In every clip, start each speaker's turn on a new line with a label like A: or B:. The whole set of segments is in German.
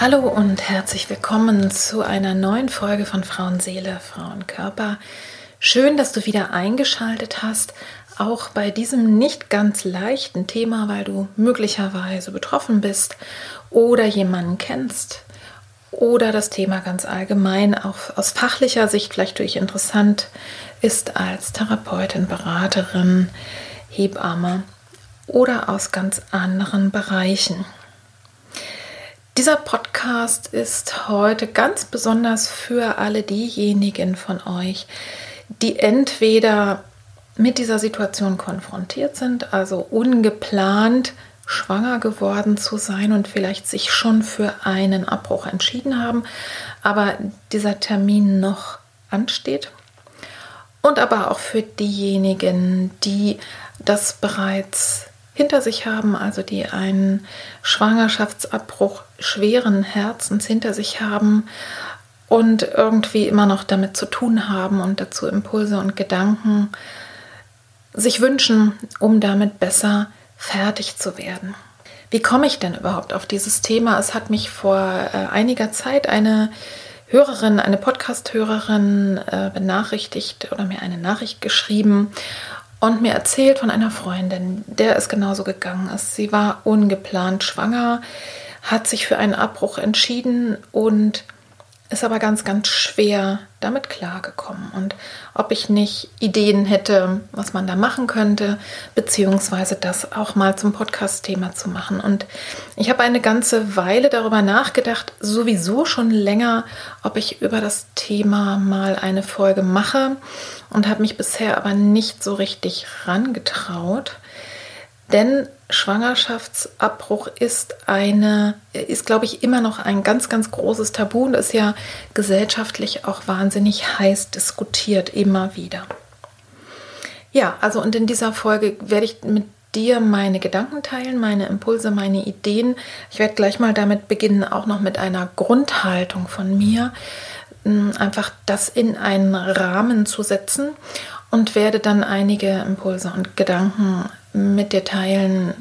A: Hallo und herzlich willkommen zu einer neuen Folge von Frauenseele, Frauenkörper. Schön, dass du wieder eingeschaltet hast, auch bei diesem nicht ganz leichten Thema, weil du möglicherweise betroffen bist oder jemanden kennst oder das Thema ganz allgemein auch aus fachlicher Sicht vielleicht dich interessant ist als Therapeutin, Beraterin, Hebamme oder aus ganz anderen Bereichen. Dieser Podcast ist heute ganz besonders für alle diejenigen von euch, die entweder mit dieser Situation konfrontiert sind, also ungeplant schwanger geworden zu sein und vielleicht sich schon für einen Abbruch entschieden haben, aber dieser Termin noch ansteht. Und aber auch für diejenigen, die das bereits hinter sich haben, also die einen Schwangerschaftsabbruch schweren Herzens hinter sich haben und irgendwie immer noch damit zu tun haben und dazu Impulse und Gedanken sich wünschen, um damit besser fertig zu werden. Wie komme ich denn überhaupt auf dieses Thema? Es hat mich vor äh, einiger Zeit eine Hörerin, eine Podcast-Hörerin äh, benachrichtigt oder mir eine Nachricht geschrieben und mir erzählt von einer Freundin, der es genauso gegangen ist. Sie war ungeplant schwanger, hat sich für einen Abbruch entschieden und ist aber ganz, ganz schwer damit klargekommen. Und ob ich nicht Ideen hätte, was man da machen könnte, beziehungsweise das auch mal zum Podcast-Thema zu machen. Und ich habe eine ganze Weile darüber nachgedacht, sowieso schon länger, ob ich über das Thema mal eine Folge mache und habe mich bisher aber nicht so richtig rangetraut. Denn Schwangerschaftsabbruch ist eine, ist glaube ich immer noch ein ganz, ganz großes Tabu und ist ja gesellschaftlich auch wahnsinnig heiß diskutiert, immer wieder. Ja, also und in dieser Folge werde ich mit dir meine Gedanken teilen, meine Impulse, meine Ideen. Ich werde gleich mal damit beginnen, auch noch mit einer Grundhaltung von mir, einfach das in einen Rahmen zu setzen und werde dann einige Impulse und Gedanken mit dir teilen,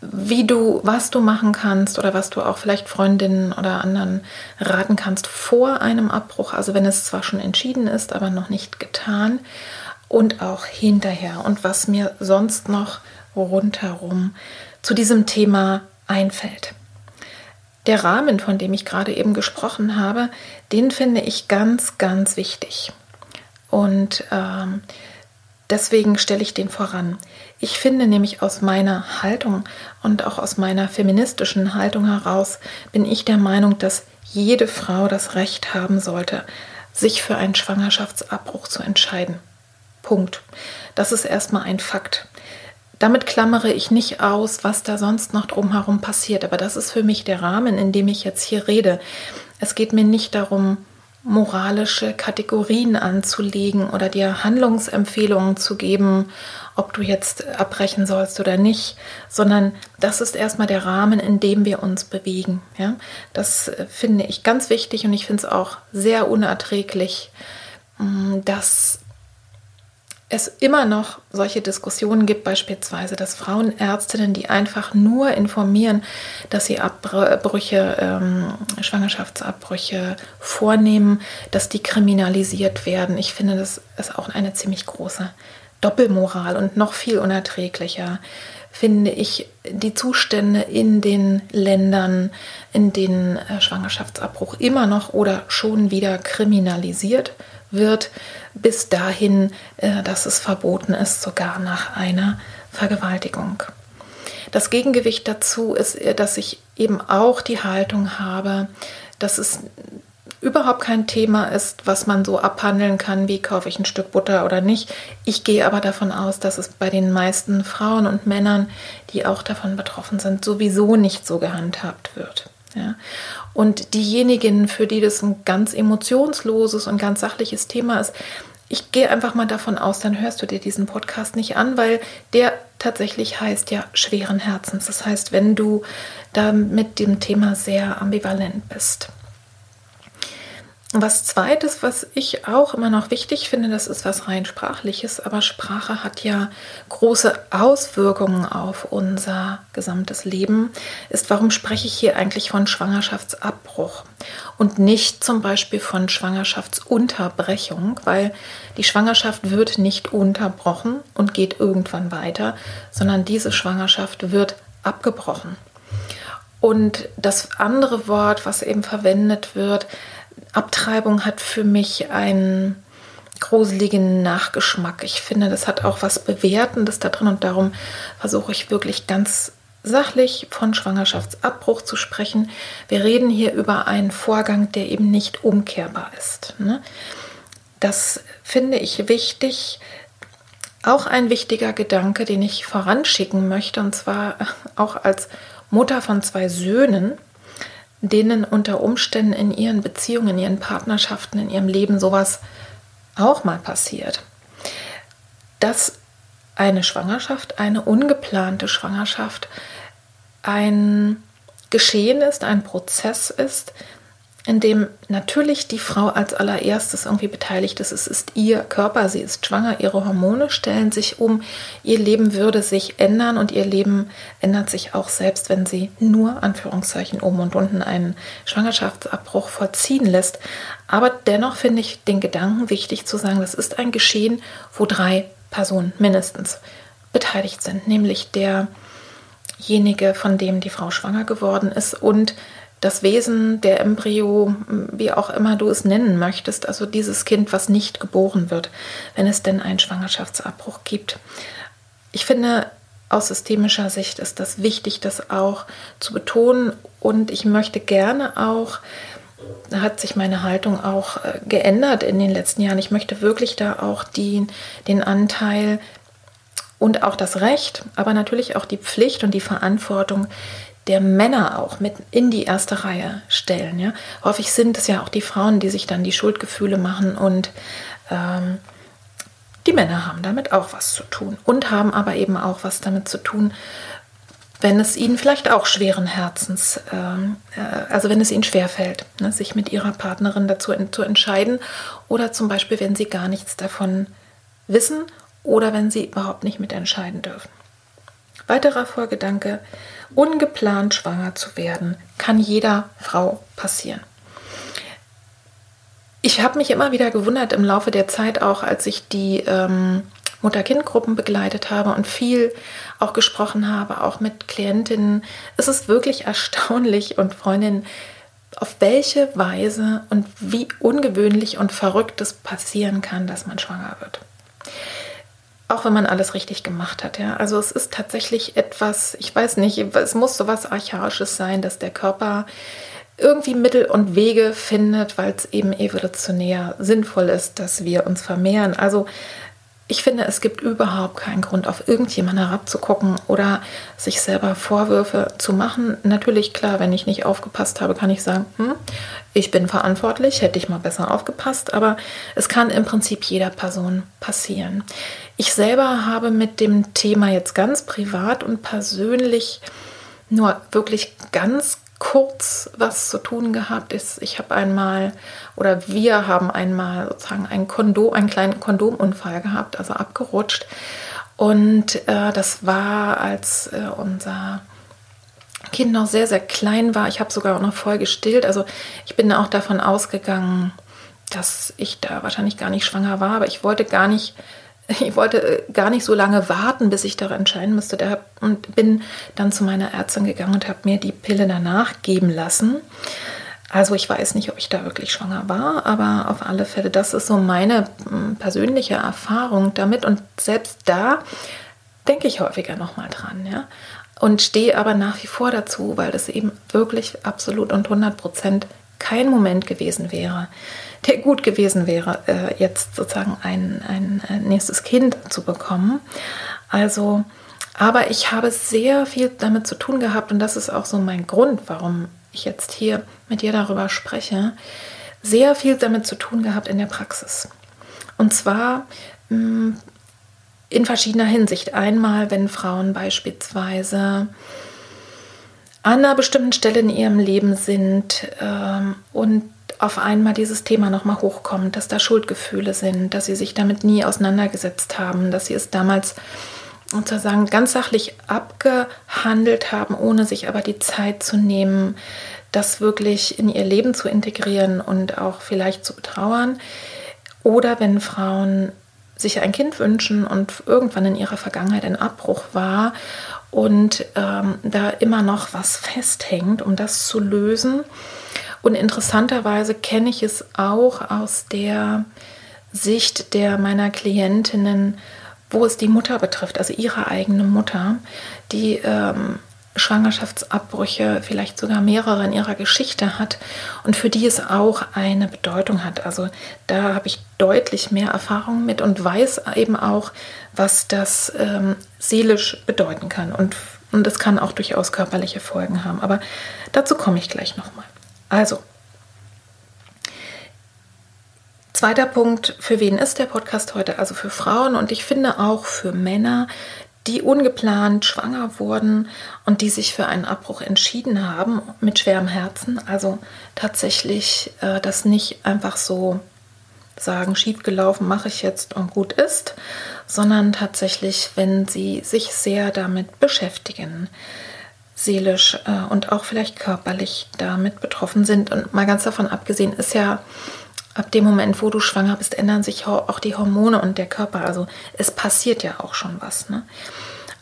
A: wie du, was du machen kannst oder was du auch vielleicht Freundinnen oder anderen raten kannst vor einem Abbruch, also wenn es zwar schon entschieden ist, aber noch nicht getan und auch hinterher und was mir sonst noch rundherum zu diesem Thema einfällt. Der Rahmen, von dem ich gerade eben gesprochen habe, den finde ich ganz, ganz wichtig. Und ähm, deswegen stelle ich den voran. Ich finde nämlich aus meiner Haltung und auch aus meiner feministischen Haltung heraus bin ich der Meinung, dass jede Frau das Recht haben sollte, sich für einen Schwangerschaftsabbruch zu entscheiden. Punkt. Das ist erstmal ein Fakt. Damit klammere ich nicht aus, was da sonst noch drumherum passiert, aber das ist für mich der Rahmen, in dem ich jetzt hier rede. Es geht mir nicht darum, moralische Kategorien anzulegen oder dir Handlungsempfehlungen zu geben, ob du jetzt abbrechen sollst oder nicht, sondern das ist erstmal der Rahmen, in dem wir uns bewegen. Ja? Das äh, finde ich ganz wichtig und ich finde es auch sehr unerträglich, mm, dass es immer noch solche Diskussionen gibt, beispielsweise, dass Frauenärztinnen, die einfach nur informieren, dass sie Abbrüche, ähm, Schwangerschaftsabbrüche vornehmen, dass die kriminalisiert werden. Ich finde, das ist auch eine ziemlich große Doppelmoral und noch viel unerträglicher finde ich die Zustände in den Ländern, in denen äh, Schwangerschaftsabbruch immer noch oder schon wieder kriminalisiert wird, bis dahin, äh, dass es verboten ist, sogar nach einer Vergewaltigung. Das Gegengewicht dazu ist, äh, dass ich eben auch die Haltung habe, dass es überhaupt kein Thema ist, was man so abhandeln kann, wie kaufe ich ein Stück Butter oder nicht. Ich gehe aber davon aus, dass es bei den meisten Frauen und Männern, die auch davon betroffen sind, sowieso nicht so gehandhabt wird. Ja. Und diejenigen, für die das ein ganz emotionsloses und ganz sachliches Thema ist, ich gehe einfach mal davon aus, dann hörst du dir diesen Podcast nicht an, weil der tatsächlich heißt ja schweren Herzens. Das heißt, wenn du da mit dem Thema sehr ambivalent bist. Was zweites, was ich auch immer noch wichtig finde, das ist was rein sprachliches, aber Sprache hat ja große Auswirkungen auf unser gesamtes Leben, ist, warum spreche ich hier eigentlich von Schwangerschaftsabbruch? Und nicht zum Beispiel von Schwangerschaftsunterbrechung, weil die Schwangerschaft wird nicht unterbrochen und geht irgendwann weiter, sondern diese Schwangerschaft wird abgebrochen. Und das andere Wort, was eben verwendet wird, Abtreibung hat für mich einen gruseligen Nachgeschmack. Ich finde, das hat auch was Bewertendes da drin und darum versuche ich wirklich ganz sachlich von Schwangerschaftsabbruch zu sprechen. Wir reden hier über einen Vorgang, der eben nicht umkehrbar ist. Ne? Das finde ich wichtig. Auch ein wichtiger Gedanke, den ich voranschicken möchte, und zwar auch als Mutter von zwei Söhnen denen unter Umständen in ihren Beziehungen, in ihren Partnerschaften, in ihrem Leben sowas auch mal passiert. Dass eine Schwangerschaft, eine ungeplante Schwangerschaft ein Geschehen ist, ein Prozess ist, in dem natürlich die Frau als allererstes irgendwie beteiligt ist. Es ist ihr Körper, sie ist schwanger, ihre Hormone stellen sich um, ihr Leben würde sich ändern und ihr Leben ändert sich auch selbst, wenn sie nur Anführungszeichen oben und unten einen Schwangerschaftsabbruch vollziehen lässt. Aber dennoch finde ich den Gedanken wichtig zu sagen, das ist ein Geschehen, wo drei Personen mindestens beteiligt sind, nämlich derjenige, von dem die Frau schwanger geworden ist und das Wesen, der Embryo, wie auch immer du es nennen möchtest, also dieses Kind, was nicht geboren wird, wenn es denn einen Schwangerschaftsabbruch gibt. Ich finde, aus systemischer Sicht ist das wichtig, das auch zu betonen und ich möchte gerne auch, da hat sich meine Haltung auch äh, geändert in den letzten Jahren. Ich möchte wirklich da auch die, den Anteil und auch das Recht, aber natürlich auch die Pflicht und die Verantwortung der Männer auch mit in die erste Reihe stellen. Ja? Häufig sind es ja auch die Frauen, die sich dann die Schuldgefühle machen und ähm, die Männer haben damit auch was zu tun und haben aber eben auch was damit zu tun, wenn es ihnen vielleicht auch schweren Herzens, ähm, äh, also wenn es ihnen schwerfällt, ne, sich mit ihrer Partnerin dazu in, zu entscheiden oder zum Beispiel, wenn sie gar nichts davon wissen oder wenn sie überhaupt nicht mitentscheiden dürfen. Weiterer Vorgedanke, ungeplant schwanger zu werden, kann jeder Frau passieren. Ich habe mich immer wieder gewundert im Laufe der Zeit, auch als ich die ähm, Mutter-Kind-Gruppen begleitet habe und viel auch gesprochen habe, auch mit Klientinnen. Es ist wirklich erstaunlich und Freundinnen, auf welche Weise und wie ungewöhnlich und verrückt es passieren kann, dass man schwanger wird auch wenn man alles richtig gemacht hat. Ja? Also es ist tatsächlich etwas, ich weiß nicht, es muss so was Archaisches sein, dass der Körper irgendwie Mittel und Wege findet, weil es eben evolutionär sinnvoll ist, dass wir uns vermehren. Also ich finde, es gibt überhaupt keinen Grund, auf irgendjemanden herabzugucken oder sich selber Vorwürfe zu machen. Natürlich, klar, wenn ich nicht aufgepasst habe, kann ich sagen, hm, ich bin verantwortlich, hätte ich mal besser aufgepasst, aber es kann im Prinzip jeder Person passieren. Ich selber habe mit dem Thema jetzt ganz privat und persönlich nur wirklich ganz kurz was zu tun gehabt ist. Ich habe einmal oder wir haben einmal sozusagen einen Kondom, einen kleinen Kondomunfall gehabt, also abgerutscht. Und äh, das war, als äh, unser Kind noch sehr, sehr klein war. Ich habe sogar auch noch voll gestillt. Also ich bin auch davon ausgegangen, dass ich da wahrscheinlich gar nicht schwanger war, aber ich wollte gar nicht ich wollte äh, gar nicht so lange warten, bis ich daran entscheiden müsste. Da, und bin dann zu meiner Ärztin gegangen und habe mir die Pille danach geben lassen. Also ich weiß nicht, ob ich da wirklich schwanger war, aber auf alle Fälle, das ist so meine hm, persönliche Erfahrung damit. Und selbst da denke ich häufiger nochmal dran, ja. Und stehe aber nach wie vor dazu, weil das eben wirklich absolut und 100 Prozent kein Moment gewesen wäre, der gut gewesen wäre, äh, jetzt sozusagen ein, ein nächstes Kind zu bekommen. Also, aber ich habe sehr viel damit zu tun gehabt und das ist auch so mein Grund, warum ich jetzt hier mit dir darüber spreche, sehr viel damit zu tun gehabt in der Praxis. Und zwar mm, in verschiedener Hinsicht. Einmal, wenn Frauen beispielsweise an einer bestimmten Stelle in ihrem Leben sind ähm, und auf einmal dieses Thema nochmal hochkommt, dass da Schuldgefühle sind, dass sie sich damit nie auseinandergesetzt haben, dass sie es damals sozusagen ganz sachlich abgehandelt haben, ohne sich aber die Zeit zu nehmen, das wirklich in ihr Leben zu integrieren und auch vielleicht zu betrauern. Oder wenn Frauen sich ein Kind wünschen und irgendwann in ihrer Vergangenheit ein Abbruch war und ähm, da immer noch was festhängt, um das zu lösen. Und interessanterweise kenne ich es auch aus der Sicht der meiner Klientinnen, wo es die Mutter betrifft, also ihre eigene Mutter, die ähm, Schwangerschaftsabbrüche, vielleicht sogar mehrere in ihrer Geschichte hat und für die es auch eine Bedeutung hat. Also da habe ich deutlich mehr Erfahrung mit und weiß eben auch, was das ähm, seelisch bedeuten kann. Und, und es kann auch durchaus körperliche Folgen haben. Aber dazu komme ich gleich nochmal. Also, Zweiter Punkt, für wen ist der Podcast heute? Also für Frauen und ich finde auch für Männer, die ungeplant schwanger wurden und die sich für einen Abbruch entschieden haben mit schwerem Herzen. Also tatsächlich äh, das nicht einfach so sagen, schiefgelaufen mache ich jetzt und gut ist, sondern tatsächlich, wenn sie sich sehr damit beschäftigen, seelisch äh, und auch vielleicht körperlich damit betroffen sind. Und mal ganz davon abgesehen ist ja ab dem Moment, wo du schwanger bist, ändern sich auch die Hormone und der Körper. Also es passiert ja auch schon was. Ne?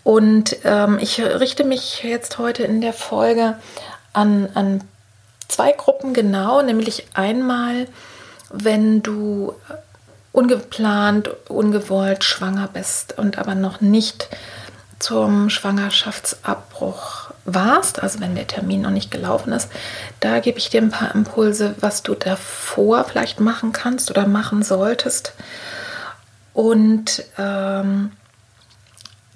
A: Und ähm, ich richte mich jetzt heute in der Folge an, an zwei Gruppen genau, nämlich einmal, wenn du ungeplant, ungewollt schwanger bist und aber noch nicht zum Schwangerschaftsabbruch warst, also wenn der Termin noch nicht gelaufen ist, da gebe ich dir ein paar Impulse, was du davor vielleicht machen kannst oder machen solltest. Und ähm,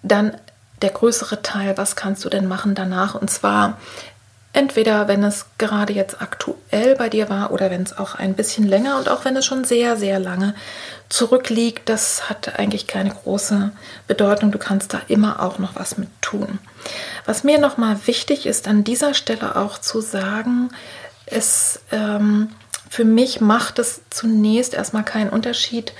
A: dann der größere Teil, was kannst du denn machen danach? Und zwar entweder, wenn es gerade jetzt aktuell bei dir war oder wenn es auch ein bisschen länger und auch wenn es schon sehr, sehr lange zurückliegt, das hat eigentlich keine große Bedeutung. Du kannst da immer auch noch was mit tun. Was mir nochmal wichtig ist, an dieser Stelle auch zu sagen, es ähm, für mich macht es zunächst erstmal keinen Unterschied,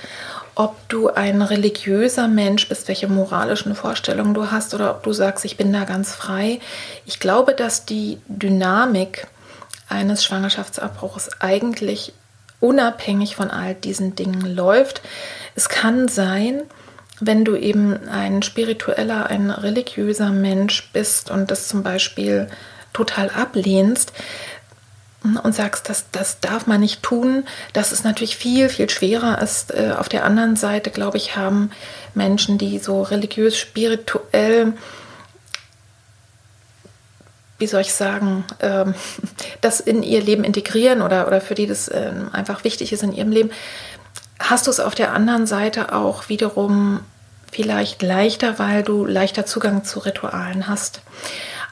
A: ob du ein religiöser Mensch bist, welche moralischen Vorstellungen du hast oder ob du sagst, ich bin da ganz frei. Ich glaube, dass die Dynamik eines Schwangerschaftsabbruchs eigentlich unabhängig von all diesen Dingen läuft. Es kann sein, wenn du eben ein spiritueller, ein religiöser Mensch bist und das zum Beispiel total ablehnst, und sagst, das, das darf man nicht tun, dass es natürlich viel, viel schwerer ist. Äh, auf der anderen Seite, glaube ich, haben Menschen, die so religiös, spirituell, wie soll ich sagen, ähm, das in ihr Leben integrieren oder, oder für die das ähm, einfach wichtig ist in ihrem Leben, hast du es auf der anderen Seite auch wiederum vielleicht leichter, weil du leichter Zugang zu Ritualen hast.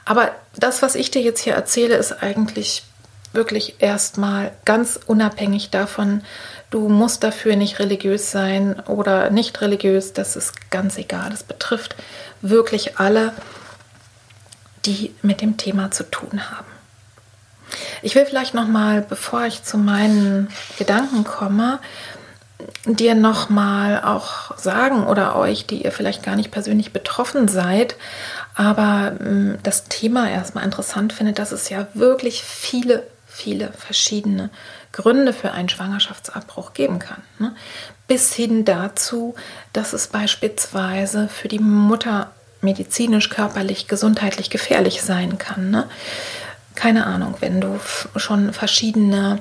A: Aber das, was ich dir jetzt hier erzähle, ist eigentlich wirklich erstmal ganz unabhängig davon, du musst dafür nicht religiös sein oder nicht religiös, das ist ganz egal. Das betrifft wirklich alle, die mit dem Thema zu tun haben. Ich will vielleicht noch mal, bevor ich zu meinen Gedanken komme, dir noch mal auch sagen oder euch, die ihr vielleicht gar nicht persönlich betroffen seid, aber mm, das Thema erstmal interessant findet, dass es ja wirklich viele viele verschiedene Gründe für einen Schwangerschaftsabbruch geben kann. Ne? Bis hin dazu, dass es beispielsweise für die Mutter medizinisch, körperlich, gesundheitlich gefährlich sein kann. Ne? Keine Ahnung, wenn du schon verschiedene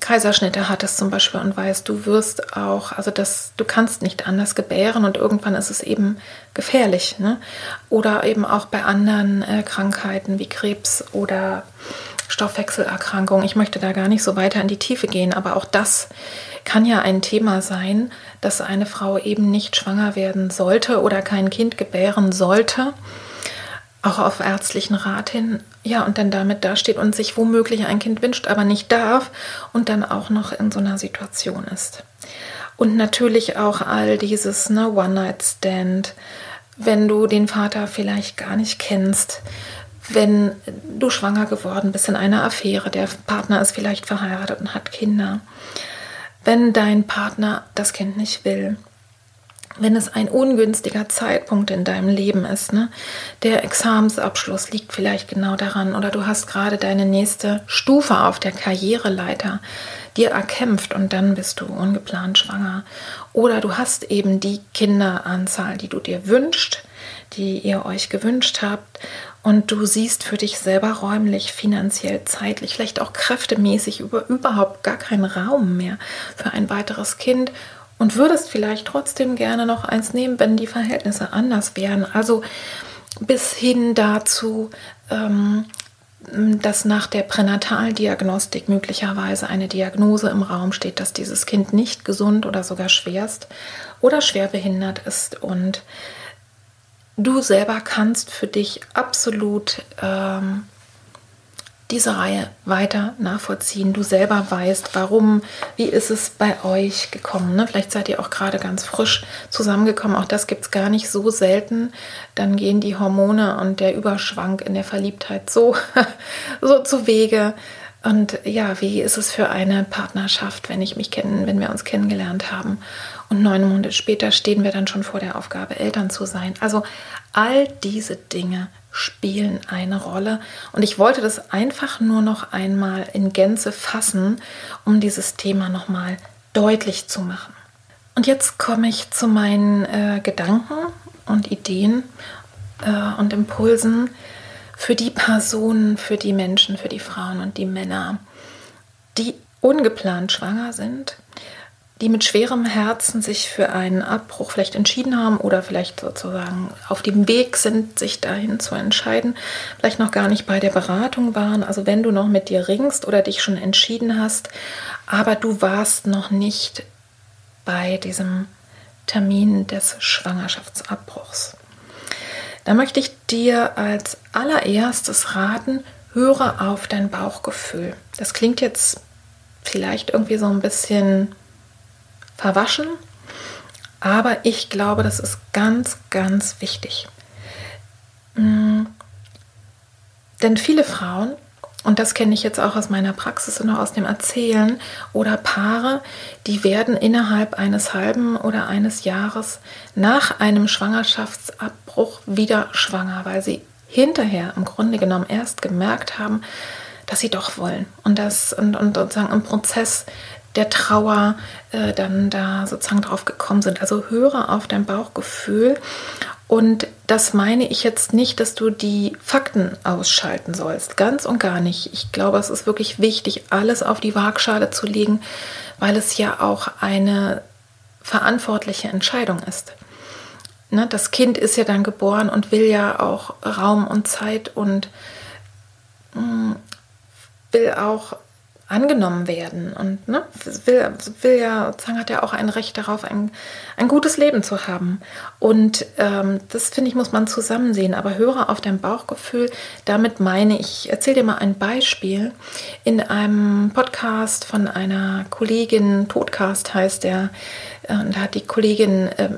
A: Kaiserschnitte hattest zum Beispiel und weißt, du wirst auch, also das, du kannst nicht anders gebären und irgendwann ist es eben gefährlich. Ne? Oder eben auch bei anderen äh, Krankheiten wie Krebs oder Stoffwechselerkrankungen. Ich möchte da gar nicht so weiter in die Tiefe gehen, aber auch das kann ja ein Thema sein, dass eine Frau eben nicht schwanger werden sollte oder kein Kind gebären sollte, auch auf ärztlichen Rat hin, ja, und dann damit dasteht und sich womöglich ein Kind wünscht, aber nicht darf und dann auch noch in so einer Situation ist. Und natürlich auch all dieses ne, One-Night-Stand, wenn du den Vater vielleicht gar nicht kennst, wenn du schwanger geworden bist in einer Affäre, der Partner ist vielleicht verheiratet und hat Kinder, wenn dein Partner das Kind nicht will, wenn es ein ungünstiger Zeitpunkt in deinem Leben ist, ne? der Examensabschluss liegt vielleicht genau daran oder du hast gerade deine nächste Stufe auf der Karriereleiter dir erkämpft und dann bist du ungeplant schwanger oder du hast eben die Kinderanzahl, die du dir wünschst, die ihr euch gewünscht habt und du siehst für dich selber räumlich, finanziell, zeitlich, vielleicht auch kräftemäßig über, überhaupt gar keinen Raum mehr für ein weiteres Kind und würdest vielleicht trotzdem gerne noch eins nehmen, wenn die Verhältnisse anders wären. Also bis hin dazu, ähm, dass nach der Pränataldiagnostik möglicherweise eine Diagnose im Raum steht, dass dieses Kind nicht gesund oder sogar schwerst oder schwer behindert ist und du selber kannst für dich absolut ähm, diese Reihe weiter nachvollziehen. Du selber weißt, warum, wie ist es bei euch gekommen. Ne? Vielleicht seid ihr auch gerade ganz frisch zusammengekommen. Auch das gibt es gar nicht so selten. Dann gehen die Hormone und der Überschwank in der Verliebtheit so, so zu Wege. Und ja, wie ist es für eine Partnerschaft, wenn ich mich kennen, wenn wir uns kennengelernt haben und neun Monate später stehen wir dann schon vor der Aufgabe, Eltern zu sein. Also all diese Dinge spielen eine Rolle. Und ich wollte das einfach nur noch einmal in Gänze fassen, um dieses Thema nochmal deutlich zu machen. Und jetzt komme ich zu meinen äh, Gedanken und Ideen äh, und Impulsen für die Personen, für die Menschen, für die Frauen und die Männer, die ungeplant schwanger sind, die mit schwerem Herzen sich für einen Abbruch vielleicht entschieden haben oder vielleicht sozusagen auf dem Weg sind, sich dahin zu entscheiden, vielleicht noch gar nicht bei der Beratung waren. Also wenn du noch mit dir ringst oder dich schon entschieden hast, aber du warst noch nicht bei diesem Termin des Schwangerschaftsabbruchs. Da möchte ich dir als allererstes raten, höre auf dein Bauchgefühl. Das klingt jetzt vielleicht irgendwie so ein bisschen verwaschen. Aber ich glaube, das ist ganz, ganz wichtig. Mhm. Denn viele Frauen, und das kenne ich jetzt auch aus meiner Praxis und auch aus dem Erzählen, oder Paare, die werden innerhalb eines halben oder eines Jahres nach einem Schwangerschaftsabbruch wieder schwanger, weil sie hinterher im Grunde genommen erst gemerkt haben, dass sie doch wollen und das und, und sozusagen im Prozess der Trauer äh, dann da sozusagen drauf gekommen sind. Also höre auf dein Bauchgefühl. Und das meine ich jetzt nicht, dass du die Fakten ausschalten sollst. Ganz und gar nicht. Ich glaube, es ist wirklich wichtig, alles auf die Waagschale zu legen, weil es ja auch eine verantwortliche Entscheidung ist. Ne, das Kind ist ja dann geboren und will ja auch Raum und Zeit und mh, mm, will auch angenommen werden und ne, will, will ja, sozusagen hat ja auch ein Recht darauf, ein, ein gutes Leben zu haben. Und ähm, das finde ich, muss man zusammen sehen. Aber höre auf dein Bauchgefühl. Damit meine ich, erzähle dir mal ein Beispiel. In einem Podcast von einer Kollegin, Todcast heißt der, äh, da hat die Kollegin äh,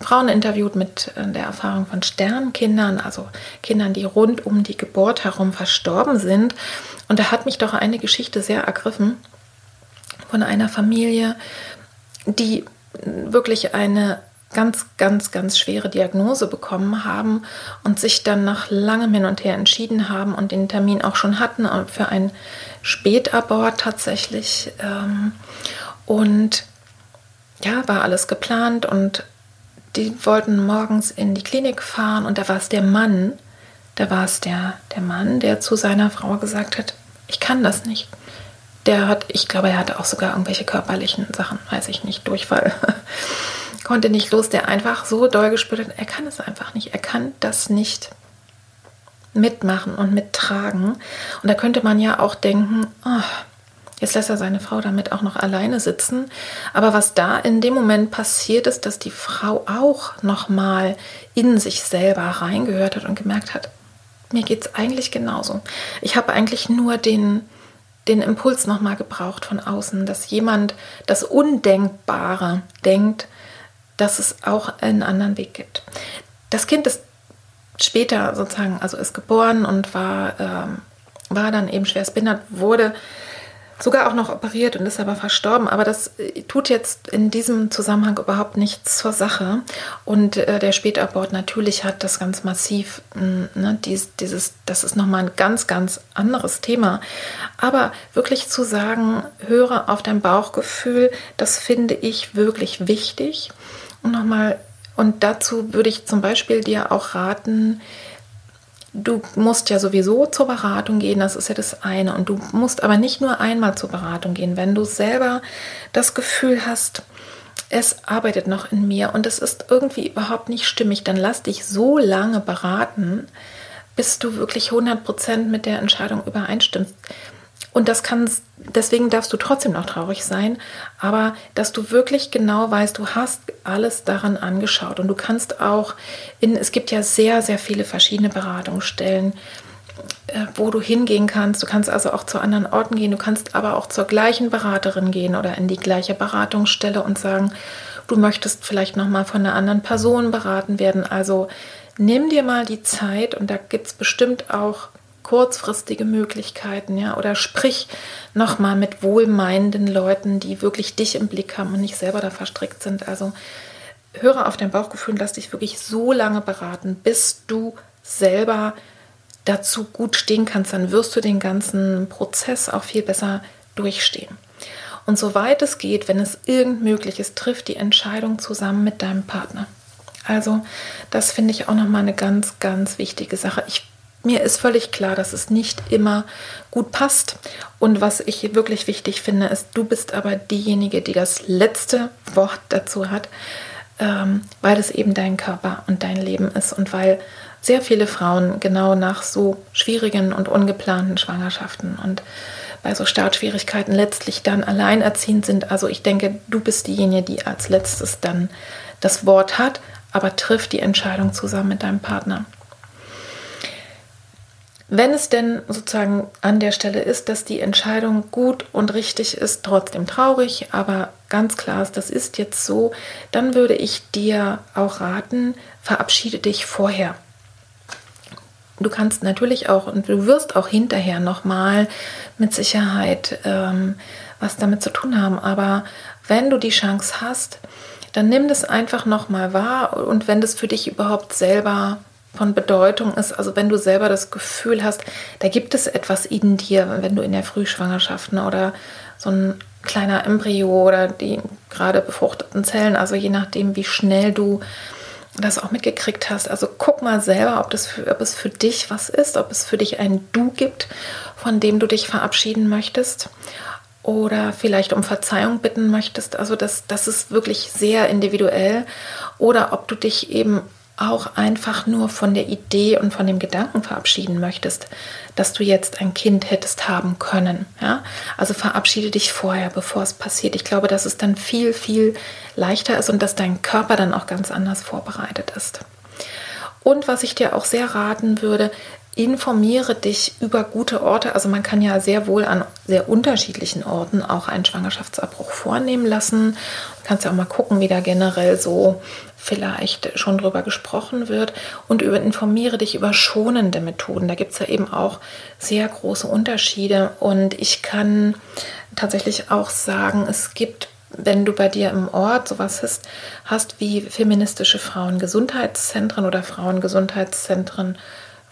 A: Frauen interviewt mit äh, der Erfahrung von Sternkindern, also Kindern, die rund um die Geburt herum verstorben sind. Und da hat mich doch eine Geschichte sehr ergriffen von einer Familie, die wirklich eine ganz, ganz, ganz schwere Diagnose bekommen haben und sich dann nach langem Hin und Her entschieden haben und den Termin auch schon hatten für ein Spätabort tatsächlich. Ähm, und ja, war alles geplant und die wollten morgens in die Klinik fahren und da war es der Mann, da war es der, der Mann, der zu seiner Frau gesagt hat, ich kann das nicht. Der hat, ich glaube, er hatte auch sogar irgendwelche körperlichen Sachen, weiß ich nicht, Durchfall. Konnte nicht los, der einfach so doll gespürt hat, er kann es einfach nicht. Er kann das nicht mitmachen und mittragen. Und da könnte man ja auch denken, oh, Jetzt lässt er seine Frau damit auch noch alleine sitzen. Aber was da in dem Moment passiert ist, dass die Frau auch nochmal in sich selber reingehört hat und gemerkt hat, mir geht es eigentlich genauso. Ich habe eigentlich nur den, den Impuls nochmal gebraucht von außen, dass jemand das Undenkbare denkt, dass es auch einen anderen Weg gibt. Das Kind ist später sozusagen, also ist geboren und war, ähm, war dann eben schwer behindert, wurde sogar auch noch operiert und ist aber verstorben. Aber das äh, tut jetzt in diesem Zusammenhang überhaupt nichts zur Sache. Und äh, der Spätabort natürlich hat das ganz massiv, mh, ne, dies, dieses, das ist nochmal ein ganz, ganz anderes Thema. Aber wirklich zu sagen, höre auf dein Bauchgefühl, das finde ich wirklich wichtig. Und nochmal, und dazu würde ich zum Beispiel dir auch raten, Du musst ja sowieso zur Beratung gehen, das ist ja das eine. Und du musst aber nicht nur einmal zur Beratung gehen. Wenn du selber das Gefühl hast, es arbeitet noch in mir und es ist irgendwie überhaupt nicht stimmig, dann lass dich so lange beraten, bis du wirklich 100% mit der Entscheidung übereinstimmst. Und das kann, deswegen darfst du trotzdem noch traurig sein, aber dass du wirklich genau weißt, du hast alles daran angeschaut und du kannst auch in, es gibt ja sehr, sehr viele verschiedene Beratungsstellen, äh, wo du hingehen kannst. Du kannst also auch zu anderen Orten gehen, du kannst aber auch zur gleichen Beraterin gehen oder in die gleiche Beratungsstelle und sagen, du möchtest vielleicht nochmal von einer anderen Person beraten werden. Also nimm dir mal die Zeit und da gibt es bestimmt auch kurzfristige Möglichkeiten, ja, oder sprich nochmal mit wohlmeinenden Leuten, die wirklich dich im Blick haben und nicht selber da verstrickt sind. Also höre auf dein Bauchgefühl und lass dich wirklich so lange beraten, bis du selber dazu gut stehen kannst. Dann wirst du den ganzen Prozess auch viel besser durchstehen. Und soweit es geht, wenn es irgend möglich ist, trifft die Entscheidung zusammen mit deinem Partner. Also, das finde ich auch nochmal eine ganz, ganz wichtige Sache. Ich mir ist völlig klar, dass es nicht immer gut passt. Und was ich wirklich wichtig finde, ist, du bist aber diejenige, die das letzte Wort dazu hat, ähm, weil es eben dein Körper und dein Leben ist und weil sehr viele Frauen genau nach so schwierigen und ungeplanten Schwangerschaften und bei so Startschwierigkeiten letztlich dann alleinerziehend sind. Also ich denke, du bist diejenige, die als letztes dann das Wort hat, aber trifft die Entscheidung zusammen mit deinem Partner. Wenn es denn sozusagen an der Stelle ist, dass die Entscheidung gut und richtig ist, trotzdem traurig, aber ganz klar ist, das ist jetzt so, dann würde ich dir auch raten, verabschiede dich vorher. Du kannst natürlich auch und du wirst auch hinterher nochmal mit Sicherheit ähm, was damit zu tun haben, aber wenn du die Chance hast, dann nimm das einfach nochmal wahr und wenn das für dich überhaupt selber von Bedeutung ist. Also wenn du selber das Gefühl hast, da gibt es etwas in dir, wenn du in der Frühschwangerschaft ne, oder so ein kleiner Embryo oder die gerade befruchteten Zellen, also je nachdem, wie schnell du das auch mitgekriegt hast. Also guck mal selber, ob, das für, ob es für dich was ist, ob es für dich ein Du gibt, von dem du dich verabschieden möchtest oder vielleicht um Verzeihung bitten möchtest. Also das, das ist wirklich sehr individuell. Oder ob du dich eben auch einfach nur von der Idee und von dem Gedanken verabschieden möchtest, dass du jetzt ein Kind hättest haben können. Ja? Also verabschiede dich vorher, bevor es passiert. Ich glaube, dass es dann viel, viel leichter ist und dass dein Körper dann auch ganz anders vorbereitet ist. Und was ich dir auch sehr raten würde, informiere dich über gute Orte. Also man kann ja sehr wohl an sehr unterschiedlichen Orten auch einen Schwangerschaftsabbruch vornehmen lassen. Du kannst ja auch mal gucken, wie da generell so vielleicht schon drüber gesprochen wird und über, informiere dich über schonende Methoden. Da gibt es ja eben auch sehr große Unterschiede und ich kann tatsächlich auch sagen, es gibt wenn du bei dir im Ort sowas hast, hast wie feministische Frauengesundheitszentren oder Frauengesundheitszentren,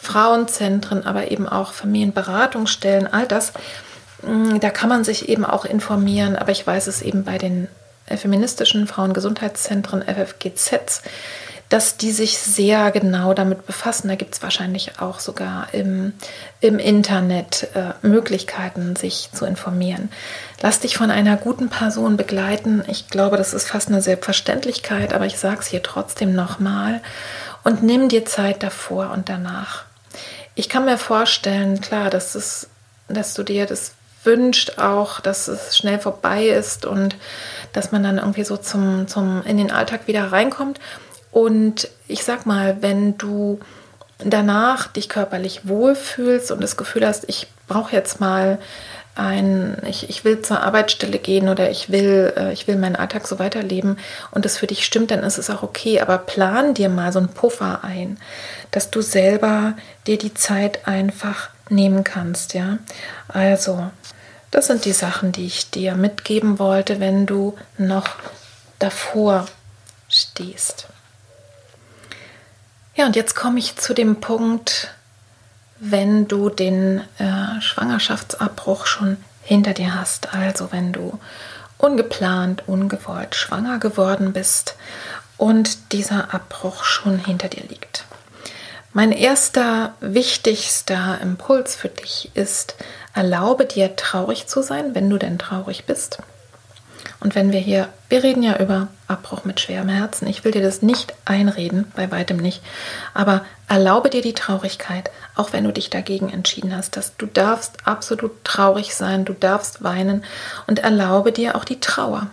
A: Frauenzentren, aber eben auch Familienberatungsstellen, all das, mm, da kann man sich eben auch informieren, aber ich weiß es eben bei den feministischen Frauengesundheitszentren, FFGZs, dass die sich sehr genau damit befassen. Da gibt es wahrscheinlich auch sogar im, im Internet äh, Möglichkeiten, sich zu informieren. Lass dich von einer guten Person begleiten. Ich glaube, das ist fast eine Selbstverständlichkeit, aber ich sage es hier trotzdem nochmal. Und nimm dir Zeit davor und danach. Ich kann mir vorstellen, klar, dass, es, dass du dir das wünscht auch, dass es schnell vorbei ist und dass man dann irgendwie so zum, zum in den Alltag wieder reinkommt. Und ich sag mal, wenn du danach dich körperlich wohlfühlst und das Gefühl hast, ich brauche jetzt mal ein, ich, ich will zur Arbeitsstelle gehen oder ich will, äh, ich will meinen Alltag so weiterleben und das für dich stimmt, dann ist es auch okay. Aber plan dir mal so einen Puffer ein, dass du selber dir die Zeit einfach nehmen kannst, ja. Also, das sind die Sachen, die ich dir mitgeben wollte, wenn du noch davor stehst. Ja, und jetzt komme ich zu dem Punkt, wenn du den äh, Schwangerschaftsabbruch schon hinter dir hast, also wenn du ungeplant, ungewollt schwanger geworden bist und dieser Abbruch schon hinter dir liegt. Mein erster wichtigster Impuls für dich ist, erlaube dir traurig zu sein, wenn du denn traurig bist. Und wenn wir hier, wir reden ja über Abbruch mit schwerem Herzen, ich will dir das nicht einreden, bei weitem nicht, aber erlaube dir die Traurigkeit, auch wenn du dich dagegen entschieden hast, dass du darfst absolut traurig sein, du darfst weinen und erlaube dir auch die Trauer.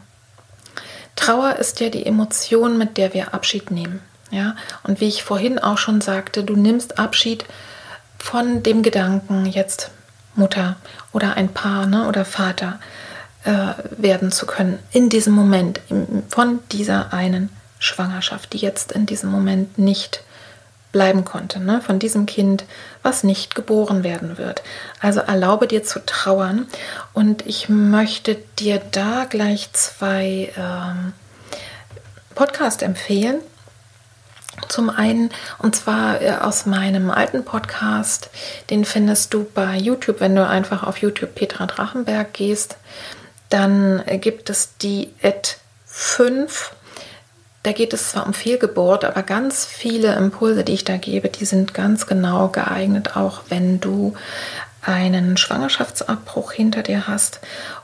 A: Trauer ist ja die Emotion, mit der wir Abschied nehmen. Ja, und wie ich vorhin auch schon sagte, du nimmst Abschied von dem Gedanken, jetzt Mutter oder ein Paar ne, oder Vater äh, werden zu können in diesem Moment, von dieser einen Schwangerschaft, die jetzt in diesem Moment nicht bleiben konnte, ne? von diesem Kind, was nicht geboren werden wird. Also erlaube dir zu trauern und ich möchte dir da gleich zwei ähm, Podcasts empfehlen. Zum einen, und zwar äh, aus meinem alten Podcast, den findest du bei YouTube, wenn du einfach auf YouTube Petra Drachenberg gehst. Dann gibt es die Ad 5. Da geht es zwar um Fehlgeburt, aber ganz viele Impulse, die ich da gebe, die sind ganz genau geeignet, auch wenn du einen Schwangerschaftsabbruch hinter dir hast.